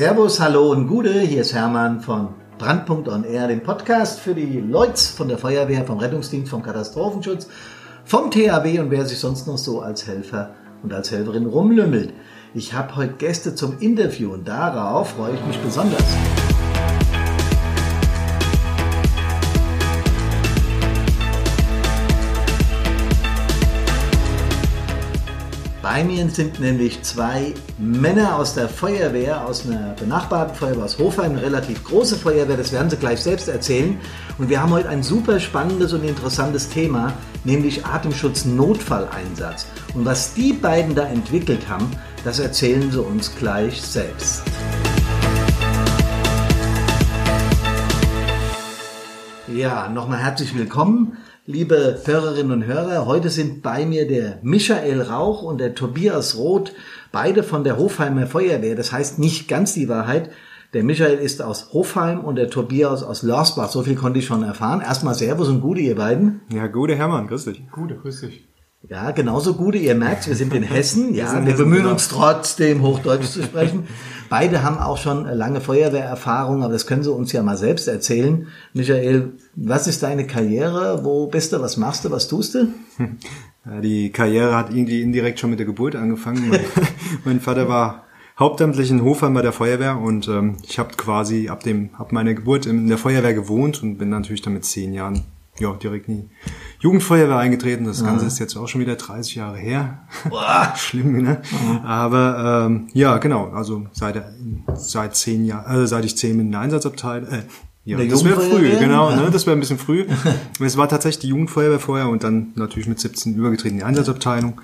Servus, hallo und Gude, hier ist Hermann von Brandpunkt on Air, dem Podcast für die Leute von der Feuerwehr, vom Rettungsdienst, vom Katastrophenschutz, vom THW und wer sich sonst noch so als Helfer und als Helferin rumlümmelt. Ich habe heute Gäste zum Interview und darauf freue ich mich besonders. Bei mir sind nämlich zwei Männer aus der Feuerwehr, aus einer benachbarten Feuerwehr aus Hofheim, eine relativ große Feuerwehr, das werden sie gleich selbst erzählen. Und wir haben heute ein super spannendes und interessantes Thema, nämlich Atemschutz-Notfalleinsatz. Und was die beiden da entwickelt haben, das erzählen sie uns gleich selbst. Ja, nochmal herzlich willkommen liebe Hörerinnen und Hörer. Heute sind bei mir der Michael Rauch und der Tobias Roth, beide von der Hofheimer Feuerwehr. Das heißt nicht ganz die Wahrheit. Der Michael ist aus Hofheim und der Tobias aus Lorsbach. So viel konnte ich schon erfahren. Erstmal Servus und Gute, ihr beiden. Ja, Gute Hermann, grüß dich. Gute, grüß dich. Ja, genauso Gute. Ihr merkt, wir sind in Hessen. Ja, wir, wir bemühen genau. uns trotzdem, Hochdeutsch zu sprechen. Beide haben auch schon lange Feuerwehrerfahrung, aber das können sie uns ja mal selbst erzählen. Michael, was ist deine Karriere? Wo bist du? Was machst du? Was tust du? Ja, die Karriere hat irgendwie indirekt schon mit der Geburt angefangen. Mein, mein Vater war hauptamtlich in Hofheim bei der Feuerwehr und ähm, ich habe quasi ab dem ab meiner Geburt in der Feuerwehr gewohnt und bin natürlich dann mit zehn Jahren ja, direkt in die Jugendfeuerwehr eingetreten. Das Ganze ist jetzt auch schon wieder 30 Jahre her. Schlimm, ne? Aber ähm, ja, genau. Also seit seit zehn Jahren, also seit ich zehn in der Einsatzabteilung, äh, ja, der das wäre früh, genau, ne? Das wäre ein bisschen früh. es war tatsächlich die Jugendfeuerwehr vorher und dann natürlich mit 17 übergetreten in die Einsatzabteilung.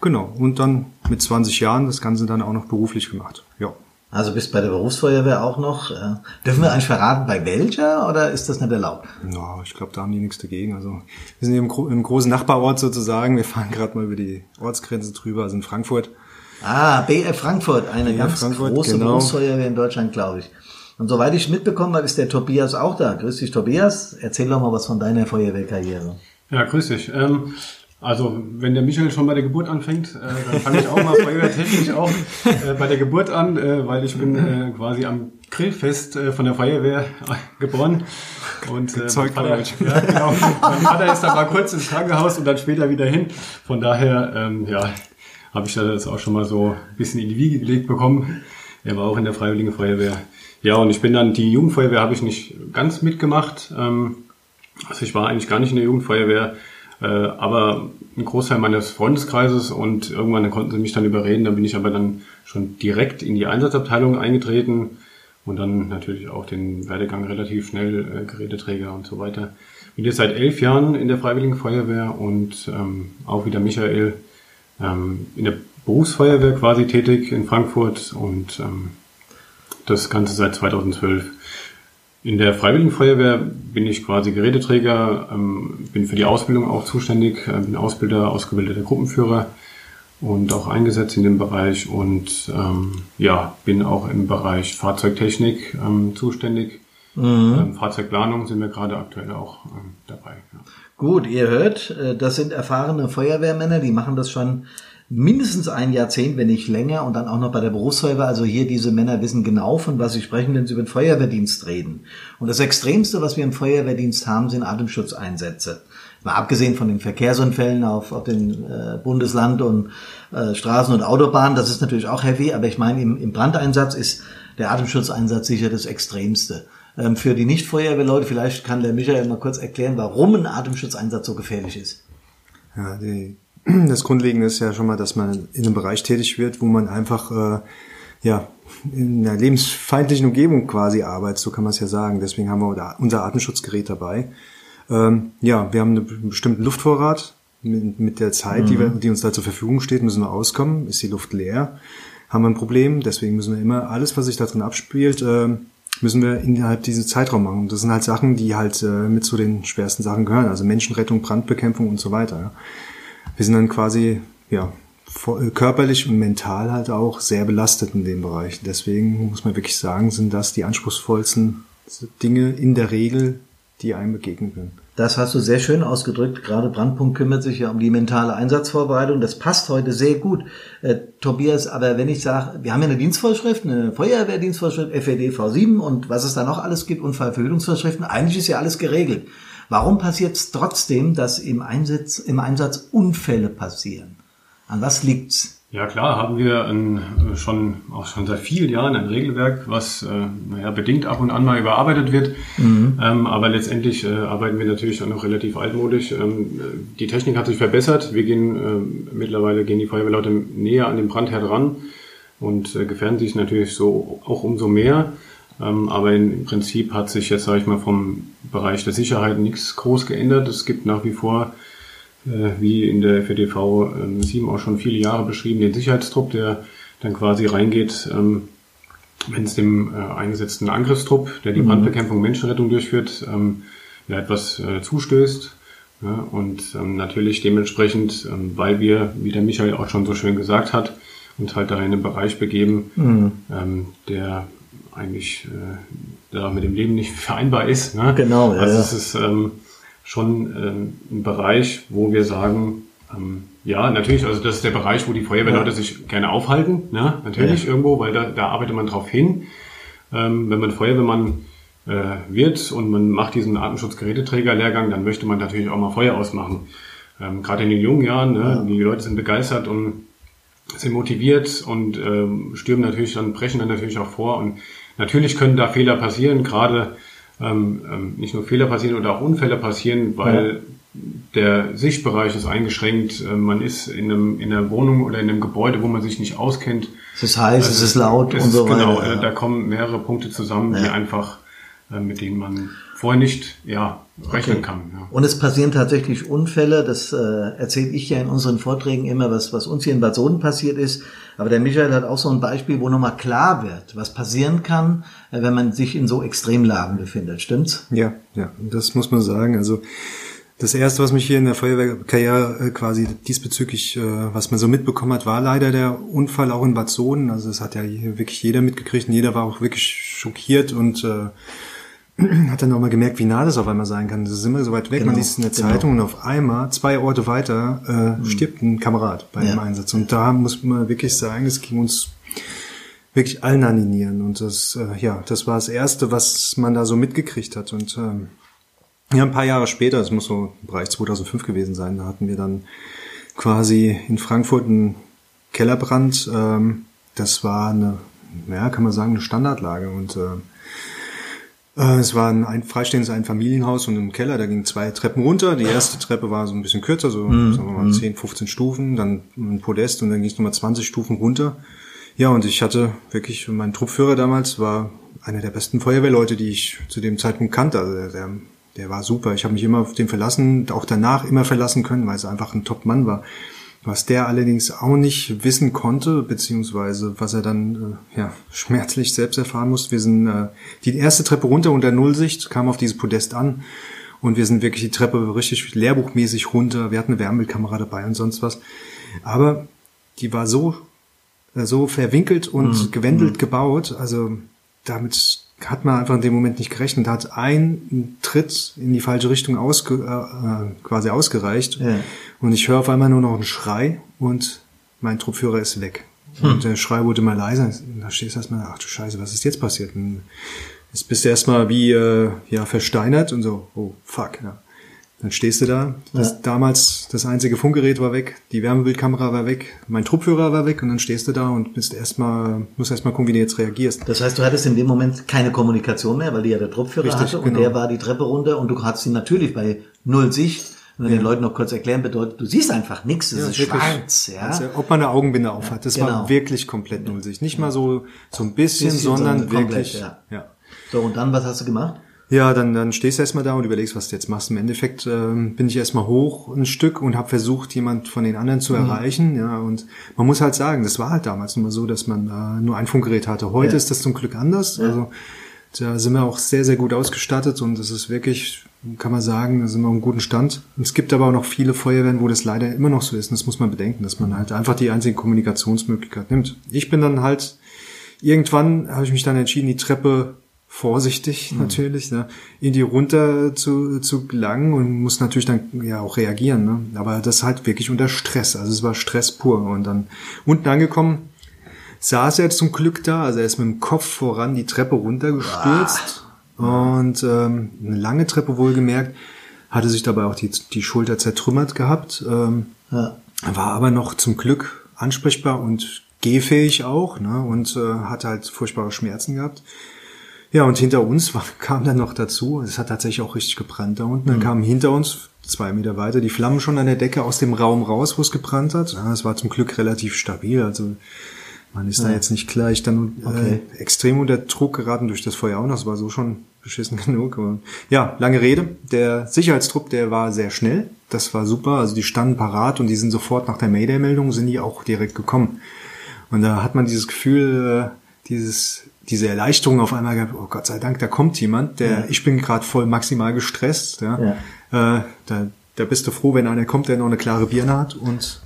Genau. Und dann mit 20 Jahren das Ganze dann auch noch beruflich gemacht. Ja. Also bist bei der Berufsfeuerwehr auch noch. Äh, dürfen wir eigentlich verraten, bei welcher oder ist das nicht erlaubt? Ja, ich glaube, da haben die nichts dagegen. Also wir sind hier im, im großen Nachbarort sozusagen. Wir fahren gerade mal über die Ortsgrenze drüber, also in Frankfurt. Ah, BF Frankfurt, eine BF ganz Frankfurt, große genau. Berufsfeuerwehr in Deutschland, glaube ich. Und soweit ich mitbekommen habe, ist der Tobias auch da. Grüß dich, Tobias. Erzähl doch mal was von deiner Feuerwehrkarriere. Ja, grüß dich. Ähm, also, wenn der Michael schon bei der Geburt anfängt, äh, dann fange ich auch mal feuerwehrtechnisch auch äh, bei der Geburt an, äh, weil ich bin äh, quasi am Grillfest äh, von der Feuerwehr geboren. Und äh, mein, Vater, ja, genau, mein Vater ist dann mal kurz ins Krankenhaus und dann später wieder hin. Von daher, ähm, ja, habe ich das auch schon mal so ein bisschen in die Wiege gelegt bekommen. Er war auch in der Freiwilligen Feuerwehr. Ja, und ich bin dann, die Jugendfeuerwehr habe ich nicht ganz mitgemacht. Ähm, also ich war eigentlich gar nicht in der Jugendfeuerwehr äh, aber ein Großteil meines Freundeskreises und irgendwann konnten sie mich dann überreden, dann bin ich aber dann schon direkt in die Einsatzabteilung eingetreten und dann natürlich auch den Werdegang relativ schnell, äh, Geräteträger und so weiter. Bin jetzt seit elf Jahren in der Freiwilligen Feuerwehr und ähm, auch wieder Michael ähm, in der Berufsfeuerwehr quasi tätig in Frankfurt und ähm, das Ganze seit 2012. In der Freiwilligen Feuerwehr bin ich quasi Geräteträger, ähm, bin für die Ausbildung auch zuständig, äh, bin Ausbilder, ausgebildeter Gruppenführer und auch eingesetzt in dem Bereich und ähm, ja, bin auch im Bereich Fahrzeugtechnik ähm, zuständig. Mhm. Ähm, Fahrzeugplanung sind wir gerade aktuell auch ähm, dabei. Ja. Gut, ihr hört, äh, das sind erfahrene Feuerwehrmänner, die machen das schon mindestens ein Jahrzehnt, wenn nicht länger, und dann auch noch bei der Berufsfeuerwehr. Also hier diese Männer wissen genau, von was sie sprechen, wenn sie über den Feuerwehrdienst reden. Und das Extremste, was wir im Feuerwehrdienst haben, sind Atemschutzeinsätze. Mal abgesehen von den Verkehrsunfällen auf, auf den äh, Bundesland und äh, Straßen und Autobahnen, das ist natürlich auch heavy, aber ich meine, im, im Brandeinsatz ist der Atemschutzeinsatz sicher das Extremste. Ähm, für die Nicht-Feuerwehrleute, vielleicht kann der Michael mal kurz erklären, warum ein Atemschutzeinsatz so gefährlich ist. Ja, die das Grundlegende ist ja schon mal, dass man in einem Bereich tätig wird, wo man einfach äh, ja in einer lebensfeindlichen Umgebung quasi arbeitet, so kann man es ja sagen. Deswegen haben wir unser Atemschutzgerät dabei. Ähm, ja, wir haben einen bestimmten Luftvorrat. Mit, mit der Zeit, mhm. die, wir, die uns da zur Verfügung steht, müssen wir auskommen. Ist die Luft leer, haben wir ein Problem. Deswegen müssen wir immer alles, was sich da drin abspielt, äh, müssen wir innerhalb dieses Zeitraum machen. Das sind halt Sachen, die halt äh, mit zu den schwersten Sachen gehören. Also Menschenrettung, Brandbekämpfung und so weiter. Ja wir sind dann quasi, ja, äh, körperlich und mental halt auch sehr belastet in dem Bereich. Deswegen muss man wirklich sagen, sind das die anspruchsvollsten Dinge in der Regel, die einem begegnen können. Das hast du sehr schön ausgedrückt. Gerade Brandpunkt kümmert sich ja um die mentale Einsatzvorbereitung. Das passt heute sehr gut, äh, Tobias. Aber wenn ich sage, wir haben ja eine Dienstvorschrift, eine Feuerwehrdienstvorschrift, FED V7 und was es da noch alles gibt, Unfallverhütungsvorschriften, eigentlich ist ja alles geregelt. Warum passiert es trotzdem, dass im Einsatz, im Einsatz Unfälle passieren? An was liegt's? Ja klar, haben wir ein, äh, schon auch schon seit vielen Jahren ein Regelwerk, was äh, naja, bedingt ab und an mal überarbeitet wird. Mhm. Ähm, aber letztendlich äh, arbeiten wir natürlich auch noch relativ altmodisch. Ähm, die Technik hat sich verbessert. Wir gehen äh, mittlerweile gehen die Feuerwehrleute näher an den Brandherd ran und äh, gefährden sich natürlich so auch umso mehr. Ähm, aber im Prinzip hat sich jetzt, sage ich mal, vom Bereich der Sicherheit nichts groß geändert. Es gibt nach wie vor äh, wie in der FDV 7 ähm, auch schon viele Jahre beschrieben, den Sicherheitstrupp, der dann quasi reingeht, ähm, wenn es dem äh, eingesetzten Angriffstrupp, der die mhm. Brandbekämpfung, Menschenrettung durchführt, ja, etwas äh, zustößt. Und natürlich dementsprechend, weil wir, wie der Michael auch schon so schön gesagt hat, uns halt da in einen Bereich begeben, mhm. ähm, der eigentlich äh, da mit dem Leben nicht vereinbar ist. Ne? Genau, ja. Also es ist ähm, schon ähm, ein Bereich, wo wir sagen, ähm, ja, natürlich, also das ist der Bereich, wo die Feuerwehrleute ja. sich gerne aufhalten, ne? natürlich ja. irgendwo, weil da, da arbeitet man drauf hin. Ähm, wenn man Feuerwehrmann äh, wird und man macht diesen Atemschutzgeräteträger-Lehrgang, dann möchte man natürlich auch mal Feuer ausmachen. Ähm, Gerade in den jungen Jahren, ne? Ja. die Leute sind begeistert und sind motiviert und ähm, stürmen natürlich dann, brechen dann natürlich auch vor. Und natürlich können da Fehler passieren, gerade ähm, ähm, nicht nur Fehler passieren oder auch Unfälle passieren, weil ja. der Sichtbereich ist eingeschränkt. Äh, man ist in, einem, in einer Wohnung oder in einem Gebäude, wo man sich nicht auskennt. Es ist heiß, also, es ist laut es und so weiter. Genau, ja. da kommen mehrere Punkte zusammen, die einfach, äh, mit denen man vorher nicht ja, rechnen okay. kann. Ja. Und es passieren tatsächlich Unfälle, das äh, erzähle ich ja in unseren Vorträgen immer, was, was uns hier in Bad Soden passiert ist. Aber der Michael hat auch so ein Beispiel, wo nochmal klar wird, was passieren kann, äh, wenn man sich in so Extremlagen befindet. Stimmt's? Ja, ja, das muss man sagen. Also das erste, was mich hier in der Feuerwehrkarriere äh, quasi diesbezüglich, äh, was man so mitbekommen hat, war leider der Unfall auch in Bad Soden. Also das hat ja wirklich jeder mitgekriegt und jeder war auch wirklich schockiert und äh, hat dann auch mal gemerkt, wie nah das auf einmal sein kann. Das ist immer so weit weg. Genau, man liest in der genau. Zeitung und auf einmal, zwei Orte weiter, äh, mhm. stirbt ein Kamerad bei ja. dem Einsatz. Und da muss man wirklich sagen, es ging uns wirklich allen an die Nieren. Und das, äh, ja, das war das Erste, was man da so mitgekriegt hat. Und ähm, ja, ein paar Jahre später, das muss so im Bereich 2005 gewesen sein, da hatten wir dann quasi in Frankfurt einen Kellerbrand. Ähm, das war eine, ja, kann man sagen, eine Standardlage. Und äh, es war ein, ein freistehendes Einfamilienhaus und im Keller, da gingen zwei Treppen runter. Die erste Treppe war so ein bisschen kürzer, so mhm. sagen wir mal 10, mhm. 15 Stufen, dann ein Podest und dann ging es nochmal 20 Stufen runter. Ja, und ich hatte wirklich, mein Truppführer damals war einer der besten Feuerwehrleute, die ich zu dem Zeitpunkt kannte. Also der, der, der war super. Ich habe mich immer auf den verlassen, auch danach immer verlassen können, weil es einfach ein Top-Mann war. Was der allerdings auch nicht wissen konnte, beziehungsweise was er dann äh, ja, schmerzlich selbst erfahren musste. Wir sind äh, die erste Treppe runter unter Nullsicht, kam auf dieses Podest an und wir sind wirklich die Treppe richtig lehrbuchmäßig runter. Wir hatten eine Wärmebildkamera dabei und sonst was. Aber die war so, äh, so verwinkelt und mhm. gewendelt mhm. gebaut, also damit hat man einfach in dem Moment nicht gerechnet, hat ein Tritt in die falsche Richtung ausge, äh, äh, quasi ausgereicht. Ja. Und ich höre auf einmal nur noch einen Schrei und mein Truppführer ist weg. Hm. Und der Schrei wurde mal leiser. Da stehst du erstmal, ach du Scheiße, was ist jetzt passiert? Und jetzt bist du erstmal wie äh, ja versteinert und so, oh fuck, ja. Dann stehst du da. Das, ja. Damals das einzige Funkgerät war weg, die Wärmebildkamera war weg, mein Truppführer war weg und dann stehst du da und bist erstmal, musst erstmal gucken, wie du jetzt reagierst. Das heißt, du hattest in dem Moment keine Kommunikation mehr, weil die ja der Truppführer Richtig, hatte und genau. der war die Treppe runter und du hattest ihn natürlich bei null Sicht. Und ja. den Leuten noch kurz erklären bedeutet, du siehst einfach nichts, es ja, ist wirklich, schwarz. Ja? Also, ob man eine Augenbinde auf hat, das genau. war wirklich komplett null Sicht. Nicht mal so, so ein bisschen, bisschen sondern, sondern wirklich. Komplett, ja. ja. So, und dann, was hast du gemacht? Ja, dann, dann stehst du erstmal da und überlegst, was du jetzt machst. Im Endeffekt ähm, bin ich erstmal hoch ein Stück und habe versucht, jemand von den anderen zu mhm. erreichen. Ja, und man muss halt sagen, das war halt damals immer so, dass man äh, nur ein Funkgerät hatte. Heute ja. ist das zum Glück anders. Ja. Also da sind wir auch sehr, sehr gut ausgestattet und das ist wirklich, kann man sagen, da sind wir auf einem guten Stand. Es gibt aber auch noch viele Feuerwehren, wo das leider immer noch so ist. Und das muss man bedenken, dass man halt einfach die einzige Kommunikationsmöglichkeit nimmt. Ich bin dann halt, irgendwann habe ich mich dann entschieden, die Treppe vorsichtig mhm. natürlich, ne, in die runter zu, zu gelangen und muss natürlich dann ja auch reagieren. Ne? Aber das halt wirklich unter Stress. Also es war Stress pur. Und dann unten angekommen, saß er zum Glück da, also er ist mit dem Kopf voran die Treppe runtergestürzt. Ah. Und ähm, eine lange Treppe wohlgemerkt, hatte sich dabei auch die, die Schulter zertrümmert gehabt. Ähm, ja. War aber noch zum Glück ansprechbar und gehfähig auch, ne? Und äh, hat halt furchtbare Schmerzen gehabt. Ja, und hinter uns war, kam dann noch dazu, es hat tatsächlich auch richtig gebrannt da unten. Dann mhm. kamen hinter uns, zwei Meter weiter, die Flammen schon an der Decke aus dem Raum raus, wo es gebrannt hat. Es war zum Glück relativ stabil, also man ist ja. da jetzt nicht gleich dann äh, okay. äh, extrem unter Druck geraten durch das Feuer auch noch. Das war so schon beschissen genug. Aber, ja, lange Rede. Der Sicherheitstrupp, der war sehr schnell. Das war super. Also die standen parat und die sind sofort nach der Mayday-Meldung sind die auch direkt gekommen. Und da hat man dieses Gefühl, äh, dieses diese Erleichterung auf einmal gehabt, oh Gott sei Dank, da kommt jemand, der, ja. ich bin gerade voll maximal gestresst, ja. ja. Äh, da, da bist du froh, wenn einer kommt, der noch eine klare Birne hat und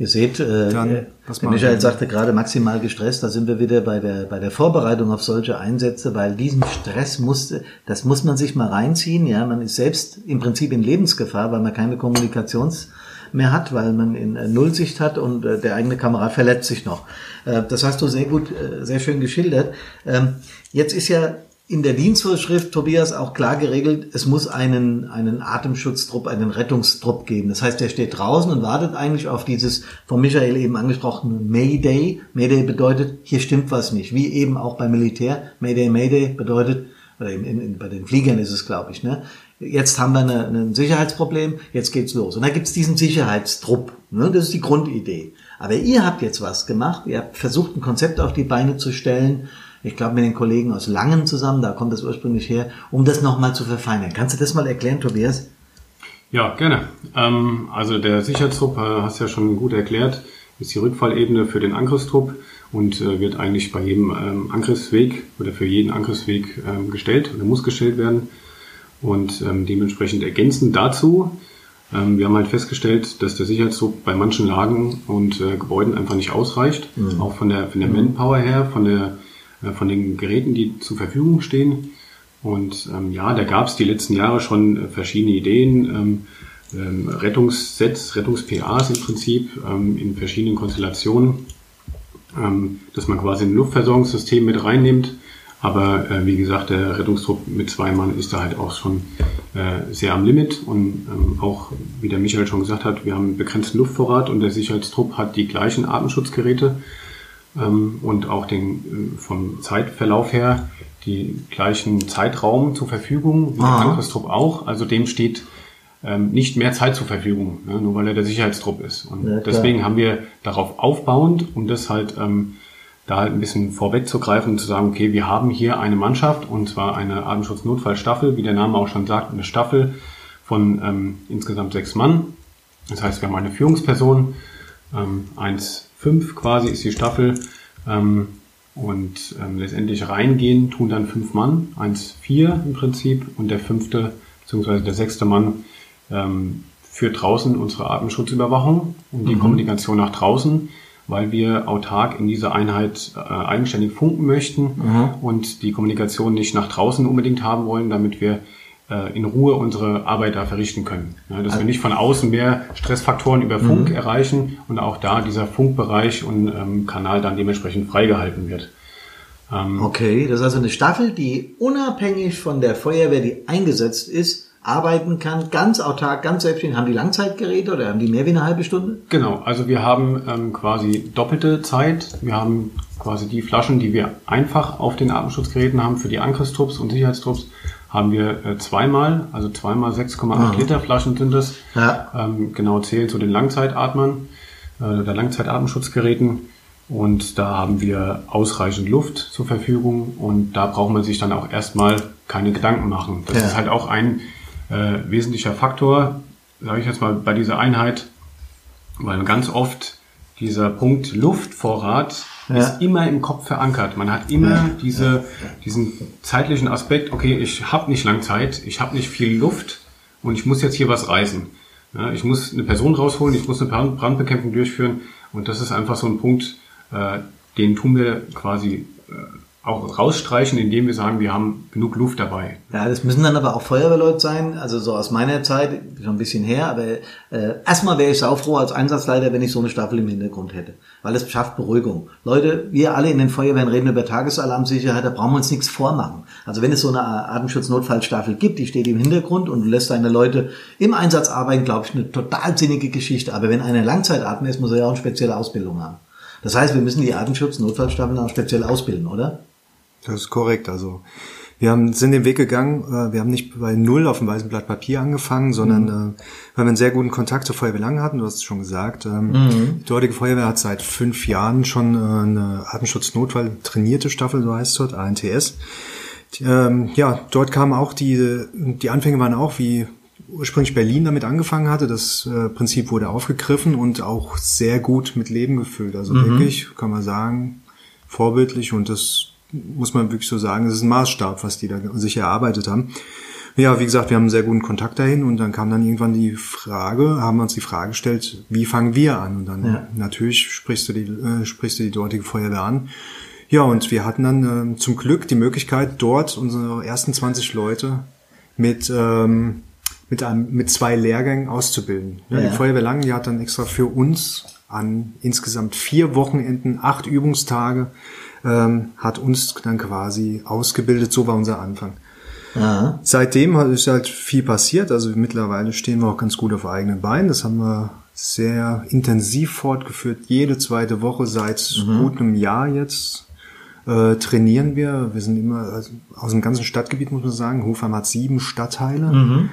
Ihr seht, äh, Dann, der Michael sagte gerade maximal gestresst, da sind wir wieder bei der, bei der Vorbereitung auf solche Einsätze, weil diesen Stress muss, das muss man sich mal reinziehen, ja, man ist selbst im Prinzip in Lebensgefahr, weil man keine Kommunikations- mehr hat, weil man in äh, Nullsicht hat und äh, der eigene Kamerad verletzt sich noch. Äh, das hast du sehr gut, sehr schön geschildert. Ähm, jetzt ist ja in der Dienstvorschrift, Tobias, auch klar geregelt, es muss einen, einen Atemschutztrupp, einen Rettungstrupp geben. Das heißt, der steht draußen und wartet eigentlich auf dieses von Michael eben angesprochene Mayday. Mayday bedeutet, hier stimmt was nicht. Wie eben auch beim Militär. Mayday, Mayday bedeutet, oder in, in, bei den Fliegern ist es, glaube ich, ne? Jetzt haben wir ein Sicherheitsproblem, jetzt geht's los. Und da gibt's diesen Sicherheitstrupp. Ne? Das ist die Grundidee. Aber ihr habt jetzt was gemacht, ihr habt versucht, ein Konzept auf die Beine zu stellen, ich glaube mit den Kollegen aus Langen zusammen, da kommt das ursprünglich her, um das nochmal zu verfeinern. Kannst du das mal erklären, Tobias? Ja, gerne. Ähm, also der Sicherheitstrupp, äh, hast ja schon gut erklärt, ist die Rückfallebene für den Angriffstrupp und äh, wird eigentlich bei jedem ähm, Angriffsweg oder für jeden Angriffsweg ähm, gestellt oder muss gestellt werden. Und ähm, dementsprechend ergänzend dazu, ähm, wir haben halt festgestellt, dass der Sicherheitsdruck bei manchen Lagen und äh, Gebäuden einfach nicht ausreicht, mhm. auch von der, von der mhm. Manpower her, von, der, äh, von den Geräten, die zur Verfügung stehen. Und ähm, ja, da gab es die letzten Jahre schon äh, verschiedene Ideen, ähm, ähm, Rettungssets, Rettungs-PAs im Prinzip ähm, in verschiedenen Konstellationen, ähm, dass man quasi ein Luftversorgungssystem mit reinnimmt aber äh, wie gesagt, der Rettungstrupp mit zwei Mann ist da halt auch schon äh, sehr am Limit. Und ähm, auch, wie der Michael schon gesagt hat, wir haben einen begrenzten Luftvorrat und der Sicherheitstrupp hat die gleichen Atemschutzgeräte ähm, und auch den äh, vom Zeitverlauf her die gleichen Zeitraum zur Verfügung, wie Aha. der Angriffstrupp auch. Also dem steht ähm, nicht mehr Zeit zur Verfügung, ne, nur weil er der Sicherheitstrupp ist. Und ja, deswegen haben wir darauf aufbauend, um das halt ähm, da halt ein bisschen vorwegzugreifen und zu sagen, okay, wir haben hier eine Mannschaft und zwar eine Atemschutznotfallstaffel, wie der Name auch schon sagt, eine Staffel von ähm, insgesamt sechs Mann. Das heißt, wir haben eine Führungsperson, ähm, 1,5 quasi ist die Staffel ähm, und ähm, letztendlich reingehen tun dann fünf Mann, 1,4 im Prinzip und der fünfte bzw. der sechste Mann ähm, führt draußen unsere Atemschutzüberwachung und die mhm. Kommunikation nach draußen weil wir autark in dieser Einheit äh, eigenständig funken möchten mhm. und die Kommunikation nicht nach draußen unbedingt haben wollen, damit wir äh, in Ruhe unsere Arbeit da verrichten können. Ja, dass also, wir nicht von außen mehr Stressfaktoren über Funk mhm. erreichen und auch da dieser Funkbereich und ähm, Kanal dann dementsprechend freigehalten wird. Ähm, okay, das ist also eine Staffel, die unabhängig von der Feuerwehr, die eingesetzt ist, arbeiten kann, ganz autark, ganz selbstständig. Haben die Langzeitgeräte oder haben die mehr wie eine halbe Stunde? Genau, also wir haben ähm, quasi doppelte Zeit. Wir haben quasi die Flaschen, die wir einfach auf den Atemschutzgeräten haben für die Angriffstrupps und Sicherheitstrupps, haben wir äh, zweimal, also zweimal 6,8 ah. Liter Flaschen sind es. Ja. Ähm, genau zählen zu den Langzeitatmern äh, der Langzeitatemschutzgeräten. Und da haben wir ausreichend Luft zur Verfügung und da braucht man sich dann auch erstmal keine Gedanken machen. Das ja. ist halt auch ein äh, wesentlicher Faktor, sage ich jetzt mal, bei dieser Einheit, weil ganz oft dieser Punkt Luftvorrat ja. ist immer im Kopf verankert. Man hat immer ja. diese, diesen zeitlichen Aspekt, okay, ich habe nicht lang Zeit, ich habe nicht viel Luft und ich muss jetzt hier was reißen. Ja, ich muss eine Person rausholen, ich muss eine Brandbekämpfung durchführen und das ist einfach so ein Punkt, äh, den tun wir quasi äh, auch rausstreichen, indem wir sagen, wir haben genug Luft dabei. Ja, das müssen dann aber auch Feuerwehrleute sein, also so aus meiner Zeit, schon ein bisschen her, aber äh, erstmal wäre ich saufroh als Einsatzleiter, wenn ich so eine Staffel im Hintergrund hätte, weil es schafft Beruhigung. Leute, wir alle in den Feuerwehren reden über Tagesalarmsicherheit, da brauchen wir uns nichts vormachen. Also wenn es so eine Atemschutznotfallstaffel gibt, die steht im Hintergrund und lässt deine Leute im Einsatz arbeiten, glaube ich, eine total sinnige Geschichte. Aber wenn einer Langzeitatmer ist, muss er ja auch eine spezielle Ausbildung haben. Das heißt, wir müssen die Atemschutz-Notfallstaffeln auch speziell ausbilden, oder? Das ist korrekt. Also wir haben, sind den Weg gegangen, äh, wir haben nicht bei Null auf dem weißen Blatt Papier angefangen, sondern mhm. äh, weil wir einen sehr guten Kontakt zur Feuerwehr Lange hatten, du hast es schon gesagt. Ähm, mhm. Die dortige Feuerwehr hat seit fünf Jahren schon äh, eine Atemschutznotfall trainierte Staffel, so heißt es dort, ANTS. Ähm, ja, dort kamen auch die, die Anfänge waren auch, wie ursprünglich Berlin damit angefangen hatte. Das äh, Prinzip wurde aufgegriffen und auch sehr gut mit Leben gefüllt. Also mhm. wirklich, kann man sagen, vorbildlich und das muss man wirklich so sagen, das ist ein Maßstab, was die da sich erarbeitet haben. Ja, wie gesagt, wir haben einen sehr guten Kontakt dahin und dann kam dann irgendwann die Frage, haben wir uns die Frage gestellt, wie fangen wir an? Und dann ja. natürlich sprichst du die, äh, sprichst du die dortige Feuerwehr an. Ja, und wir hatten dann äh, zum Glück die Möglichkeit, dort unsere ersten 20 Leute mit, ähm, mit, einem, mit zwei Lehrgängen auszubilden. Ja, ja. Die Feuerwehr Langen, die hat dann extra für uns an insgesamt vier Wochenenden, acht Übungstage ähm, hat uns dann quasi ausgebildet. So war unser Anfang. Aha. Seitdem ist halt viel passiert. Also mittlerweile stehen wir auch ganz gut auf eigenen Beinen. Das haben wir sehr intensiv fortgeführt. Jede zweite Woche seit mhm. gut einem Jahr jetzt äh, trainieren wir. Wir sind immer also aus dem ganzen Stadtgebiet, muss man sagen. Hofheim hat sieben Stadtteile, mhm.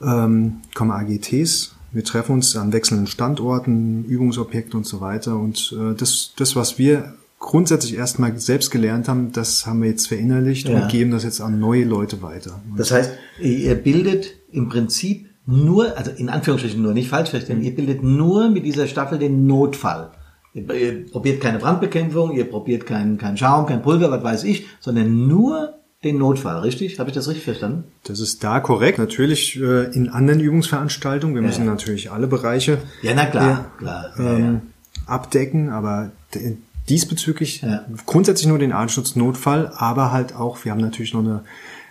ähm, kommen AGTs. Wir treffen uns an wechselnden Standorten, Übungsobjekte und so weiter. Und äh, das, das, was wir grundsätzlich erstmal selbst gelernt haben, das haben wir jetzt verinnerlicht ja. und geben das jetzt an neue Leute weiter. Das heißt, ihr bildet im Prinzip nur, also in Anführungsstrichen nur, nicht falsch verstehen, ihr bildet nur mit dieser Staffel den Notfall. Ihr, ihr probiert keine Brandbekämpfung, ihr probiert keinen kein Schaum, kein Pulver, was weiß ich, sondern nur den Notfall, richtig? Habe ich das richtig verstanden? Das ist da korrekt. Natürlich äh, in anderen Übungsveranstaltungen. Wir müssen ja. natürlich alle Bereiche ja, na klar, äh, klar. Ähm, abdecken, aber diesbezüglich ja. grundsätzlich nur den Anschutznotfall, aber halt auch, wir haben natürlich noch eine,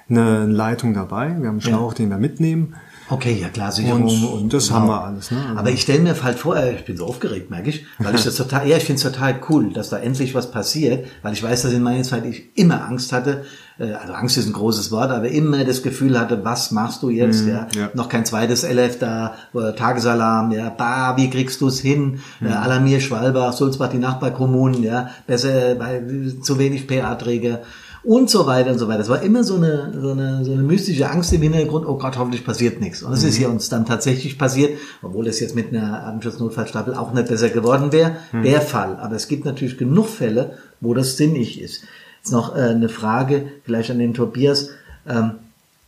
eine Leitung dabei, wir haben einen Schlauch, ja. den wir mitnehmen. Okay, ja klar, Sicherung und, und das genau. haben wir alles. Ne? Aber ich stelle mir halt vor, ich bin so aufgeregt, merke ich, weil ich das total, ja, ich finde es total cool, dass da endlich was passiert, weil ich weiß, dass in meiner Zeit ich immer Angst hatte, äh, also Angst ist ein großes Wort, aber immer das Gefühl hatte, was machst du jetzt? Mm, ja? ja? Noch kein zweites LF da, oder Tagesalarm, ja, bah, wie kriegst du es hin? Mm. Ja, Alarmier, Schwalbach, Sulzbach, die Nachbarkommunen, ja, besser, weil zu wenig PA-Träger und so weiter und so weiter. Es war immer so eine, so eine, so eine mystische Angst im Hintergrund, oh Gott, hoffentlich passiert nichts. Und es mhm. ist ja uns dann tatsächlich passiert, obwohl es jetzt mit einer Atemschutznotfallstaffel auch nicht besser geworden wäre, mhm. der Fall. Aber es gibt natürlich genug Fälle, wo das sinnig ist. Jetzt noch äh, eine Frage, vielleicht an den Tobias. Ähm,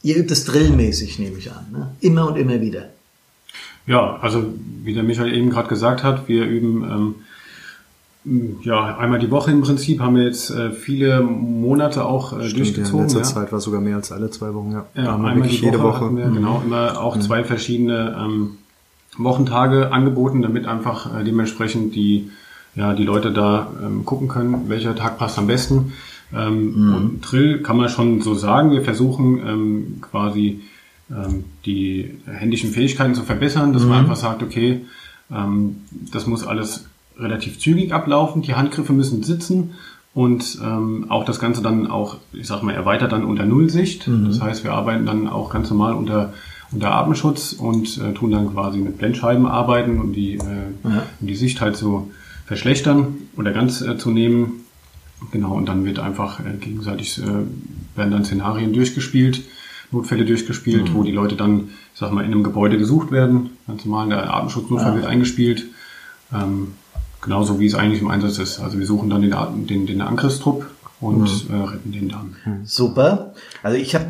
ihr übt es drillmäßig, nehme ich an. Ne? Immer und immer wieder. Ja, also wie der Michael eben gerade gesagt hat, wir üben ähm, ja, einmal die Woche im Prinzip haben wir jetzt äh, viele Monate auch äh, Stimmt, durchgezogen. Ja, in letzter ja. Zeit war sogar mehr als alle zwei Wochen, ja. Ja, einmal die jede Woche. Woche. Wir, mhm. Genau, immer auch mhm. zwei verschiedene ähm, Wochentage angeboten, damit einfach äh, dementsprechend die, ja, die Leute da ähm, gucken können, welcher Tag passt am besten. Ähm, mhm. Und Drill kann man schon so sagen. Wir versuchen ähm, quasi ähm, die händischen Fähigkeiten zu verbessern, dass man mhm. einfach sagt, okay, ähm, das muss alles relativ zügig ablaufen. Die Handgriffe müssen sitzen und ähm, auch das Ganze dann auch, ich sag mal, erweitert dann unter Nullsicht. Mhm. Das heißt, wir arbeiten dann auch ganz normal unter unter Atemschutz und äh, tun dann quasi mit Blendscheiben arbeiten, um die, äh, ja. um die Sicht halt zu verschlechtern oder ganz äh, zu nehmen. Genau, und dann wird einfach äh, gegenseitig äh, werden dann Szenarien durchgespielt, Notfälle durchgespielt, mhm. wo die Leute dann, ich sag mal, in einem Gebäude gesucht werden. Ganz normal, der Atemschutznotfall ja. wird eingespielt. Ähm, genauso wie es eigentlich im Einsatz ist. Also wir suchen dann den, den, den Angriffstrupp und mhm. äh, retten den dann. Mhm. Super. Also ich habe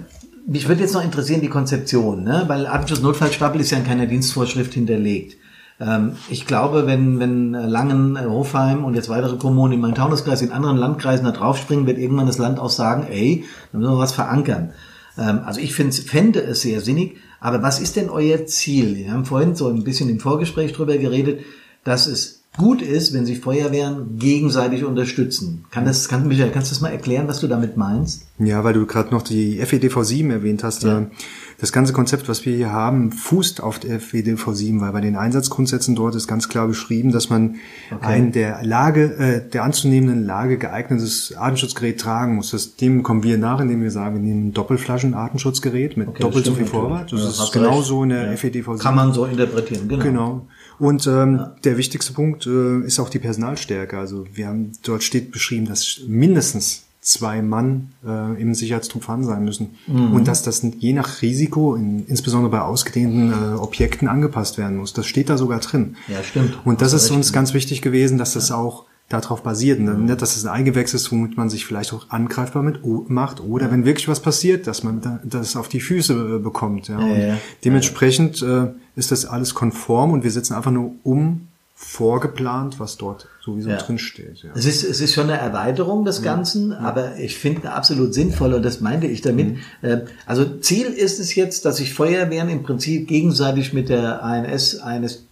mich würde jetzt noch interessieren die Konzeption, ne? weil Atemschutz-Notfallstapel ist ja in keiner Dienstvorschrift hinterlegt. Ähm, ich glaube, wenn, wenn Langen, äh, Hofheim und jetzt weitere Kommunen im Main-Taunus-Kreis, in anderen Landkreisen da draufspringen, wird irgendwann das Land auch sagen, ey, da müssen wir was verankern. Ähm, also ich finde, fände es sehr sinnig, aber was ist denn euer Ziel? Wir haben vorhin so ein bisschen im Vorgespräch drüber geredet, dass es gut ist, wenn sich Feuerwehren gegenseitig unterstützen. Kann das, kann, Michael, kannst du das mal erklären, was du damit meinst? Ja, weil du gerade noch die FEDV 7 erwähnt hast. Ja. Das ganze Konzept, was wir hier haben, fußt auf der FEDV 7, weil bei den Einsatzgrundsätzen dort ist ganz klar beschrieben, dass man okay. ein der Lage, äh, der anzunehmenden Lage geeignetes Atemschutzgerät tragen muss. Das, dem kommen wir nach, indem wir sagen, wir nehmen ein Doppelflaschen-Atemschutzgerät mit okay, doppelt so viel Vorrat. Das, das ist genauso in der ja. FEDV 7. Kann man so interpretieren, genau. Genau. Und ähm, ja. der wichtigste Punkt äh, ist auch die Personalstärke. Also wir haben dort steht beschrieben, dass mindestens zwei Mann äh, im Sicherheitstrupp vorhanden sein müssen. Mhm. Und dass das je nach Risiko, in, insbesondere bei ausgedehnten äh, Objekten, angepasst werden muss. Das steht da sogar drin. Ja, stimmt. Und das ist uns ganz wichtig gewesen, dass das ja. auch darauf basiert. Mhm. Nicht, dass es ein Eingewächs ist, womit man sich vielleicht auch angreifbar mit macht. Oder ja. wenn wirklich was passiert, dass man das auf die Füße äh, bekommt. Ja. ja dementsprechend äh, ist das alles konform und wir setzen einfach nur um vorgeplant, was dort sowieso ja. drin steht. Ja. Es, ist, es ist schon eine Erweiterung des Ganzen, ja. aber ich finde absolut sinnvoll und das meinte ich damit. Mhm. Ähm, also Ziel ist es jetzt, dass sich Feuerwehren im Prinzip gegenseitig mit der ANS eines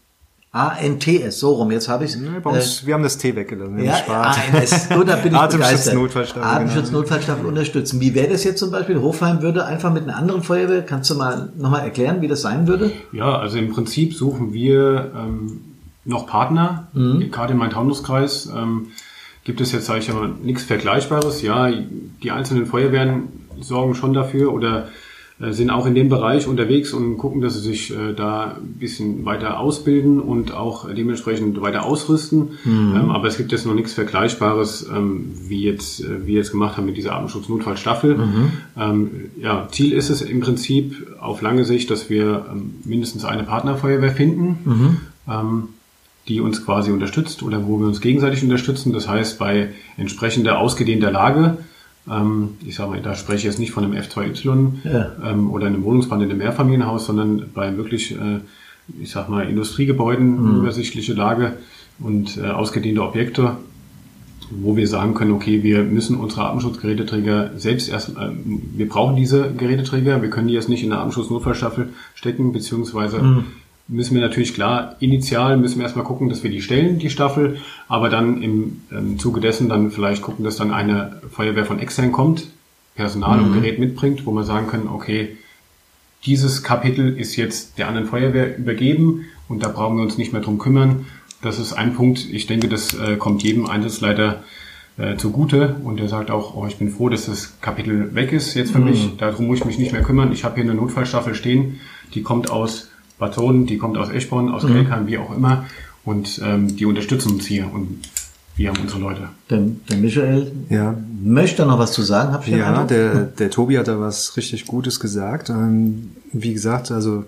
ANTS, so rum, jetzt habe ich nee, äh, Wir haben das T weggelassen. Ja, ANS, gut, da bin ich Atemschutz-Notfallstaffel. Atemschutz-Notfallstaffel genau. unterstützen. Wie wäre das jetzt zum Beispiel? Hofheim würde einfach mit einer anderen Feuerwehr, kannst du mal nochmal erklären, wie das sein würde? Ja, also im Prinzip suchen wir ähm, noch Partner. Mhm. Gerade im Main-Taunus-Kreis ähm, gibt es jetzt, sage ich mal, nichts Vergleichbares. Ja, die einzelnen Feuerwehren sorgen schon dafür oder äh, sind auch in dem Bereich unterwegs und gucken, dass sie sich äh, da ein bisschen weiter ausbilden und auch dementsprechend weiter ausrüsten. Mhm. Ähm, aber es gibt jetzt noch nichts Vergleichbares, ähm, wie jetzt äh, wir jetzt gemacht haben mit dieser Atemschutz-Notfallstaffel. Mhm. Ähm, ja, Ziel ist es im Prinzip auf lange Sicht, dass wir mindestens eine Partnerfeuerwehr finden. Mhm. Die uns quasi unterstützt oder wo wir uns gegenseitig unterstützen. Das heißt, bei entsprechender ausgedehnter Lage, ähm, ich sage mal, da spreche ich jetzt nicht von einem F2Y ja. ähm, oder einem Wohnungsband in einem Mehrfamilienhaus, sondern bei wirklich, äh, ich sag mal, Industriegebäuden, mhm. übersichtliche Lage und äh, ausgedehnte Objekte, wo wir sagen können, okay, wir müssen unsere Atemschutzgeräteträger selbst erst, äh, wir brauchen diese Geräteträger, wir können die jetzt nicht in der Atemschutznotfallstaffel stecken, beziehungsweise mhm müssen wir natürlich klar, initial müssen wir erstmal gucken, dass wir die stellen, die Staffel, aber dann im, im Zuge dessen dann vielleicht gucken, dass dann eine Feuerwehr von extern kommt, Personal mhm. und Gerät mitbringt, wo wir sagen können, okay, dieses Kapitel ist jetzt der anderen Feuerwehr übergeben und da brauchen wir uns nicht mehr drum kümmern. Das ist ein Punkt, ich denke, das äh, kommt jedem Einsatzleiter äh, zugute und der sagt auch, oh, ich bin froh, dass das Kapitel weg ist jetzt für mhm. mich, darum muss ich mich nicht mehr kümmern. Ich habe hier eine Notfallstaffel stehen, die kommt aus Baton, die kommt aus Eschborn, aus mhm. Kelkheim, wie auch immer. Und ähm, die unterstützen uns hier und wir haben unsere Leute. Der, der Michael ja. möchte noch was zu sagen. Hab ich ja, der, der Tobi hat da was richtig Gutes gesagt. Ähm, wie gesagt, also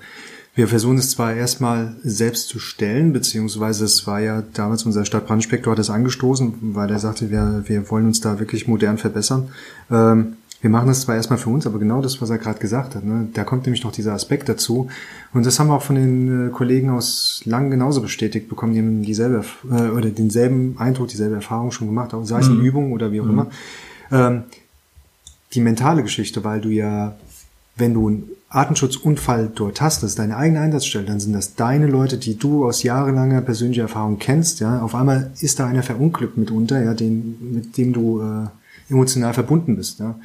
wir versuchen es zwar erstmal selbst zu stellen, beziehungsweise es war ja damals unser Stadtbrandinspektor hat das angestoßen, weil er sagte, wir, wir wollen uns da wirklich modern verbessern. Ähm, wir machen das zwar erstmal für uns, aber genau das, was er gerade gesagt hat, ne, da kommt nämlich noch dieser Aspekt dazu. Und das haben wir auch von den äh, Kollegen aus Lang genauso bestätigt bekommen, die haben dieselbe äh, oder denselben Eindruck, dieselbe Erfahrung schon gemacht, sei es in mhm. Übungen oder wie auch mhm. immer. Ähm, die mentale Geschichte, weil du ja, wenn du einen Artenschutzunfall dort hast, das ist deine eigene Einsatzstelle, dann sind das deine Leute, die du aus jahrelanger persönlicher Erfahrung kennst, ja. Auf einmal ist da einer verunglückt mitunter, ja, den, mit dem du äh, emotional verbunden bist, ja.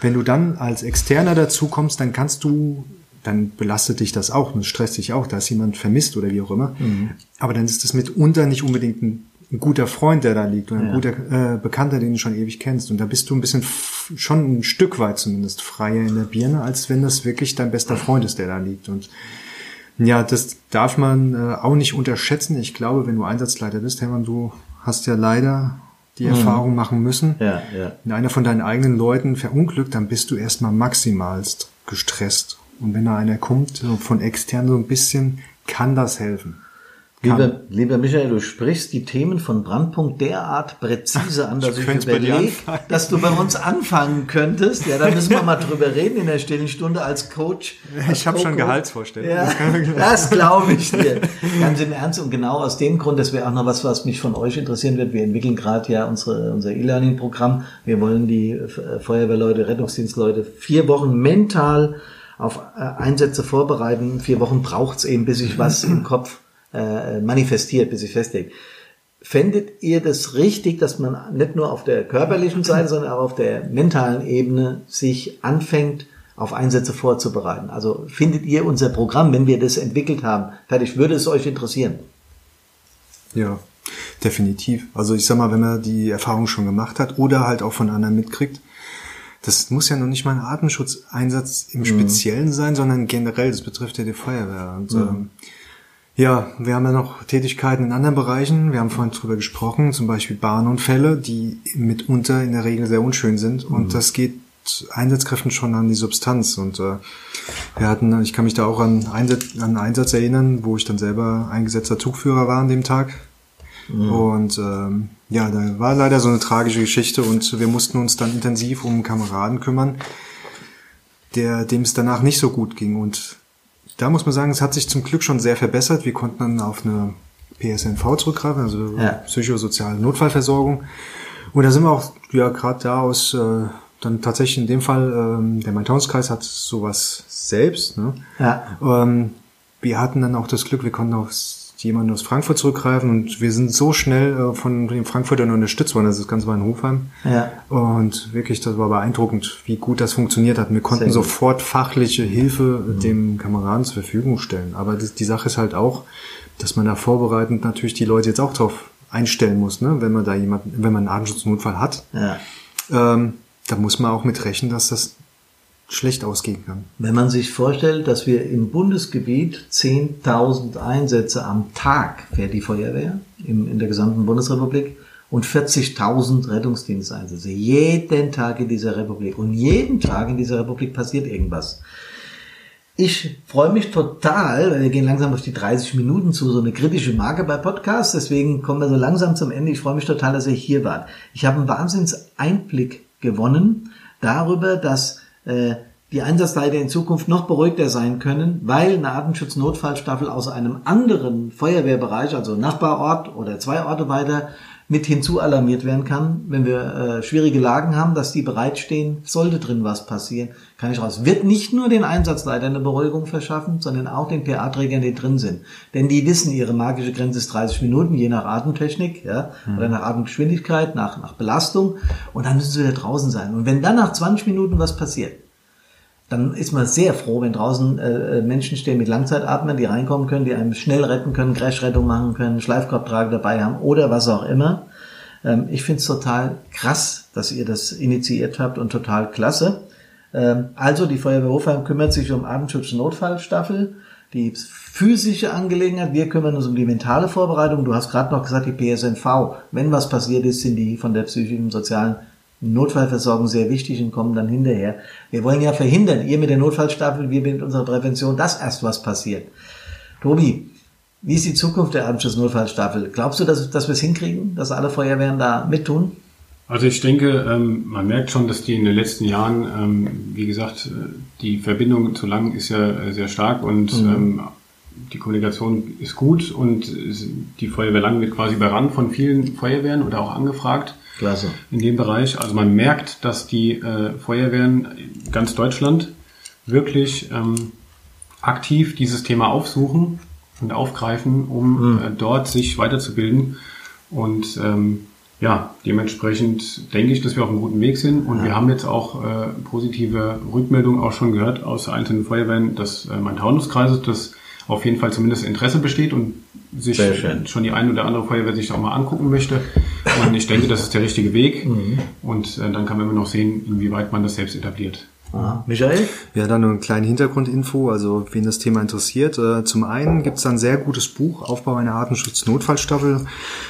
Wenn du dann als Externer dazu kommst, dann kannst du, dann belastet dich das auch, das stresst dich auch, da ist jemand vermisst oder wie auch immer. Mhm. Aber dann ist das mitunter nicht unbedingt ein, ein, guter Freund, der da liegt oder ein ja. guter äh, Bekannter, den du schon ewig kennst. Und da bist du ein bisschen schon ein Stück weit zumindest freier in der Birne, als wenn das wirklich dein bester Freund ist, der da liegt. Und ja, das darf man äh, auch nicht unterschätzen. Ich glaube, wenn du Einsatzleiter bist, Hermann, du hast ja leider die mhm. Erfahrung machen müssen. Ja, ja. Wenn einer von deinen eigenen Leuten verunglückt, dann bist du erstmal maximalst gestresst. Und wenn da einer kommt, so von extern so ein bisschen, kann das helfen. Lieber, lieber Michael, du sprichst die Themen von Brandpunkt derart präzise an, dass ich, ich überlege, dass du bei uns anfangen könntest. Ja, da müssen wir mal drüber reden in der stillen Stunde als Coach. Als ich habe schon Gehaltsvorstellungen. Ja, das glaube ich dir. Ganz im Ernst und genau aus dem Grund, das wäre auch noch was, was mich von euch interessieren wird. Wir entwickeln gerade ja unsere, unser E-Learning-Programm. Wir wollen die Feuerwehrleute, Rettungsdienstleute vier Wochen mental auf äh, Einsätze vorbereiten. Vier Wochen braucht's eben, bis ich was im Kopf äh, manifestiert, bis ich festlege. Fändet ihr das richtig, dass man nicht nur auf der körperlichen Seite, sondern auch auf der mentalen Ebene sich anfängt, auf Einsätze vorzubereiten? Also findet ihr unser Programm, wenn wir das entwickelt haben, fertig, würde es euch interessieren? Ja, definitiv. Also ich sag mal, wenn man die Erfahrung schon gemacht hat oder halt auch von anderen mitkriegt, das muss ja noch nicht mal ein Atemschutzeinsatz im Speziellen sein, sondern generell, das betrifft ja die Feuerwehr. Und ähm, ja, wir haben ja noch Tätigkeiten in anderen Bereichen. Wir haben vorhin drüber gesprochen, zum Beispiel Bahnunfälle, die mitunter in der Regel sehr unschön sind. Und das geht Einsatzkräften schon an die Substanz. Und äh, wir hatten, ich kann mich da auch an, Einsatz, an einen Einsatz erinnern, wo ich dann selber eingesetzter Zugführer war an dem Tag. Und ähm, ja, da war leider so eine tragische Geschichte und wir mussten uns dann intensiv um einen Kameraden kümmern, der dem es danach nicht so gut ging. Und da muss man sagen, es hat sich zum Glück schon sehr verbessert. Wir konnten dann auf eine PSNV zurückgreifen, also Ja. psychosoziale Notfallversorgung. Und da sind wir auch ja gerade da aus äh, dann tatsächlich in dem Fall ähm, der Main-Taunus-Kreis hat sowas selbst. Ne? Ja. Ähm, wir hatten dann auch das Glück, wir konnten auf jemanden aus Frankfurt zurückgreifen und wir sind so schnell äh, von den Frankfurtern unterstützt worden. Das Ganze war in Hofheim. Ja. Und wirklich, das war beeindruckend, wie gut das funktioniert hat. Wir konnten sofort fachliche Hilfe dem Kameraden zur Verfügung stellen. Aber das, die Sache ist halt auch, dass man da vorbereitend natürlich die Leute jetzt auch drauf einstellen muss, ne? wenn man da jemanden, wenn man einen Atemschutznotfall hat. Ja. Ähm, da muss man auch mit rechnen, dass das schlecht ausgehen kann. Wenn man sich vorstellt, dass wir im Bundesgebiet 10.000 Einsätze am Tag fährt die Feuerwehr im, in der gesamten Bundesrepublik und 40.000 Rettungsdiensteinsätze. Jeden Tag in dieser Republik. Und jeden Tag in dieser Republik passiert irgendwas. Ich freue mich total, weil wir gehen langsam auf die 30 Minuten zu, so eine kritische Marke bei Podcasts. Deswegen kommen wir so langsam zum Ende. Ich freue mich total, dass ihr hier wart. Ich habe einen Wahnsinns Einblick gewonnen darüber, dass äh, die Einsatzleiter in Zukunft noch beruhigter sein können, weil eine Atemschutznotfallstaffel aus einem anderen Feuerwehrbereich, also Nachbarort oder zwei Orte weiter, mit hinzu alarmiert werden kann, wenn wir äh, schwierige Lagen haben, dass die bereitstehen, sollte drin was passieren, kann ich raus. Wird nicht nur den Einsatzleitern eine Beruhigung verschaffen, sondern auch den PA-Trägern, die drin sind. Denn die wissen, ihre magische Grenze ist 30 Minuten, je nach Atemtechnik, ja, oder nach Atemgeschwindigkeit, nach, nach Belastung. Und dann müssen sie wieder draußen sein. Und wenn dann nach 20 Minuten was passiert, dann ist man sehr froh, wenn draußen äh, Menschen stehen mit Langzeitatmern, die reinkommen können, die einem schnell retten können, Crashrettung machen können, Schleifkorbtrage dabei haben oder was auch immer. Ähm, ich finde es total krass, dass ihr das initiiert habt und total klasse. Ähm, also die Feuerwehr Hofheim kümmert sich um Atemschutz-Notfallstaffel, die physische Angelegenheit. Wir kümmern uns um die mentale Vorbereitung. Du hast gerade noch gesagt, die PSNV. Wenn was passiert ist, sind die von der psychischen und sozialen Notfallversorgung sehr wichtig und kommen dann hinterher. Wir wollen ja verhindern, ihr mit der Notfallstaffel, wir mit unserer Prävention, dass erst was passiert. Tobi, wie ist die Zukunft der Atemschutz-Notfallstaffel? Glaubst du, dass, dass wir es hinkriegen, dass alle Feuerwehren da mittun? Also ich denke, ähm, man merkt schon, dass die in den letzten Jahren, ähm, wie gesagt, äh, die Verbindung zu lang ist ja äh, sehr stark und ähm, die Kommunikation ist gut und die Feuerwehr Lang wird quasi berannt von vielen Feuerwehren oder auch angefragt Klasse. in dem Bereich. Also man merkt, dass die äh, Feuerwehren ganz Deutschland wirklich ähm, aktiv dieses Thema aufsuchen und aufgreifen, um äh, dort sich weiterzubilden. Und ähm, ja, dementsprechend denke ich, dass wir auf einem guten Weg sind. Und wir haben jetzt auch äh, positive Rückmeldungen auch schon gehört aus einzelnen Feuerwehren des äh, Main-Taunus-Kreises, dass auf jeden Fall zumindest Interesse besteht und sich schon die ein oder andere Feuerwehr sich auch mal angucken möchte. Und ich denke, das ist der richtige Weg. Mhm. Und äh, dann kann man immer noch sehen, inwieweit man das selbst etabliert. Aha. Michael? Ja, dann nur eine kleine Hintergrundinfo, also wen das Thema interessiert. Äh, Zum einen gibt es ein sehr gutes Buch, Aufbau einer Artenschutz-Notfallstaffel.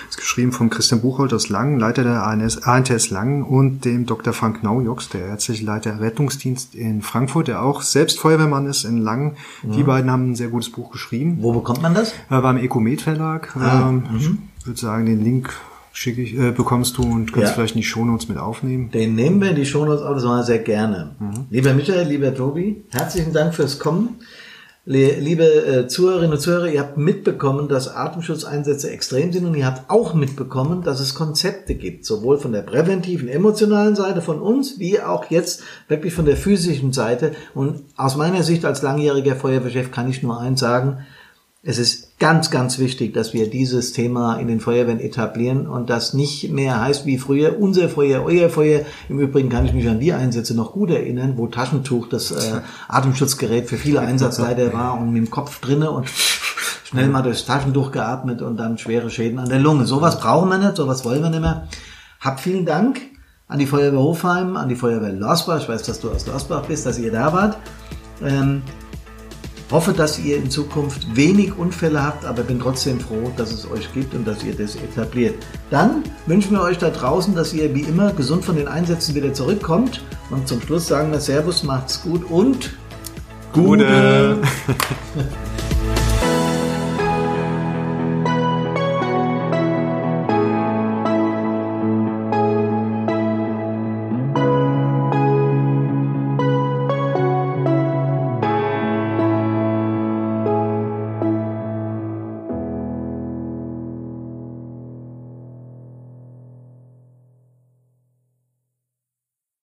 Ist geschrieben von Christian Buchholz aus Langen, Leiter der ANS, ANTS Langen und dem Dr. Frank Naujoks, der ärztliche Leiter Rettungsdienst in Frankfurt, der auch selbst Feuerwehrmann ist in Langen. Die beiden haben ein sehr gutes Buch geschrieben. Wo bekommt man das? Äh, beim Ecomed Verlag. Ah, ähm, Ich würde sagen, den Link schicke ich, äh, bekommst du und kannst Ja. vielleicht in die Shownotes mit aufnehmen. Den nehmen wir in die Shownotes auf, das machen wir sehr gerne. Lieber Michael, lieber Tobi, herzlichen Dank fürs Kommen. Liebe äh, Zuhörerinnen und Zuhörer, ihr habt mitbekommen, dass Atemschutzeinsätze extrem sind und ihr habt auch mitbekommen, dass es Konzepte gibt, sowohl von der präventiven, emotionalen Seite von uns, wie auch jetzt wirklich von der physischen Seite. Und aus meiner Sicht als langjähriger Feuerwehrchef kann ich nur eins sagen, Es ist ganz, ganz wichtig, dass wir dieses Thema in den Feuerwehren etablieren und das nicht mehr heißt wie früher unser Feuer, euer Feuer. Im Übrigen kann ich mich an die Einsätze noch gut erinnern, wo Taschentuch das äh, Atemschutzgerät für viele Einsatzleiter war und mit dem Kopf drinne und schnell mal durchs Taschentuch geatmet und dann schwere Schäden an der Lunge. Sowas brauchen wir nicht, sowas wollen wir nicht mehr. Hab vielen Dank an die Feuerwehr Hofheim, an die Feuerwehr Lorsbach. Ich weiß, dass du aus Lorsbach bist, dass ihr da wart. Ähm, hoffe, dass ihr in Zukunft wenig Unfälle habt, aber bin trotzdem froh, dass es euch gibt und dass ihr das etabliert. Dann wünschen wir euch da draußen, dass ihr wie immer gesund von den Einsätzen wieder zurückkommt und zum Schluss sagen wir Servus, macht's gut und Gute.